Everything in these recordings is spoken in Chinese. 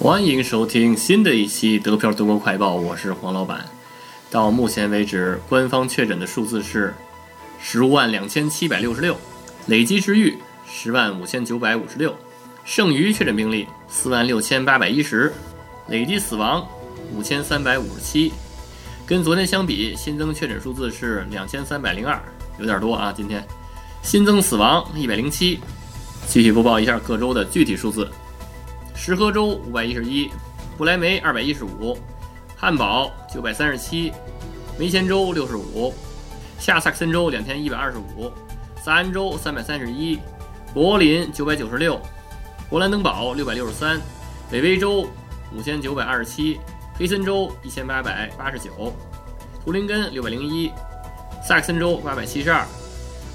欢迎收听新的一期德票德国快报，我是黄老板。到目前为止，官方确诊的数字是十五万两千七百六十六，累计治愈十万五千九百五十六，剩余确诊病例四万六千八百一十，累计死亡五千三百五十七。跟昨天相比，新增确诊数字是两千三百零二，有点多啊。今天新增死亡一百零七。继续播报一下各州的具体数字。石河州五百一十一，不来梅二百一十五，汉堡九百三十七，梅前州六十五，下萨克森州两千一百二十五，萨安州三百三十一，柏林九百九十六，勃兰登堡六百六十三，北威州五千九百二十七，黑森州一千八百八十九，图林根六百零一，萨克森州八百七十二，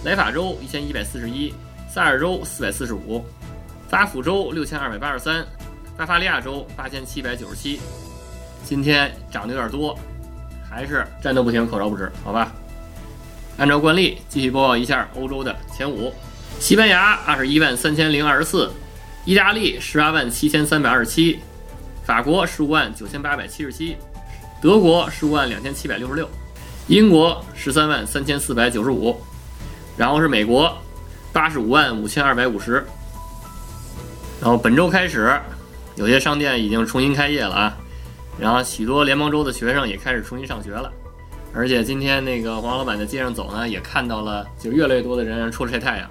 莱法州一千一百四十一，萨尔州四百四十五。巴甫州六千二百八十三，巴伐利亚州八千七百九十七，今天涨得有点多，还是战斗不停，口罩不止，好吧？按照惯例，继续播报一下欧洲的前五：西班牙二十一万三千零二十四，意大利十八万七千三百二十七，法国十五万九千八百七十七，德国十五万两千七百六十六，英国十三万三千四百九十五，然后是美国八十五万五千二百五十。然后本周开始，有些商店已经重新开业了啊，然后许多联邦州的学生也开始重新上学了，而且今天那个黄老板在街上走呢，也看到了，就越来越多的人出来晒太阳，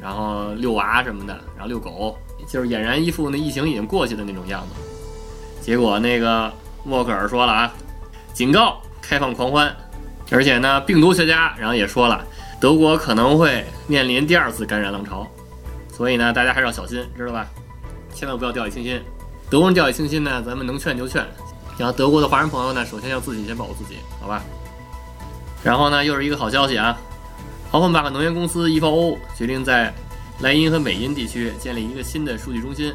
然后遛娃什么的，然后遛狗，就是俨然一副那疫情已经过去的那种样子。结果那个默克尔说了啊，警告开放狂欢，而且呢，病毒学家然后也说了，德国可能会面临第二次感染浪潮，所以呢，大家还是要小心，知道吧？千万不要掉以轻心，德国人掉以轻心呢，咱们能劝就劝。然后德国的华人朋友呢，首先要自己先保护自己，好吧？然后呢，又是一个好消息啊，豪芬巴克能源公司 EVO 决定在莱茵和美茵地区建立一个新的数据中心。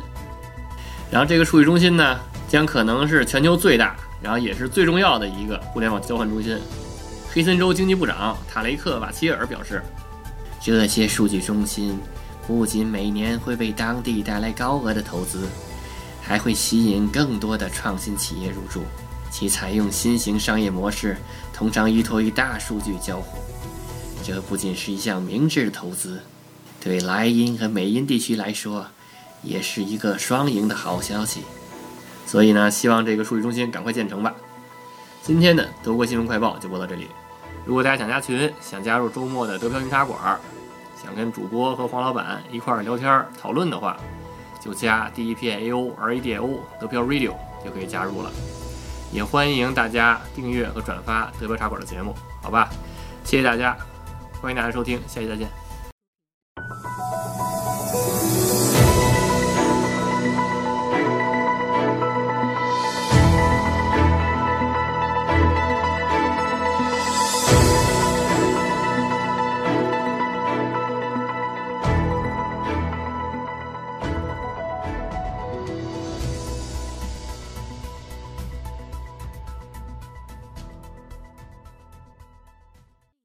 然后这个数据中心呢，将可能是全球最大，然后也是最重要的一个互联网交换中心。黑森州经济部长塔雷克瓦切尔表示，这些数据中心。不仅每年会为当地带来高额的投资，还会吸引更多的创新企业入驻。其采用新型商业模式，通常依托于大数据交互。这不仅是一项明智的投资，对莱茵和美茵地区来说，也是一个双赢的好消息。所以呢，希望这个数据中心赶快建成吧。今天的德国新闻快报就播到这里。如果大家想加群，想加入周末的德飘云茶馆儿。想跟主播和黄老板一块儿聊天讨论的话，就加 D E P A O R A D O 德标 Radio 就可以加入了。也欢迎大家订阅和转发德标茶馆的节目，好吧？谢谢大家，欢迎大家收听，下期再见。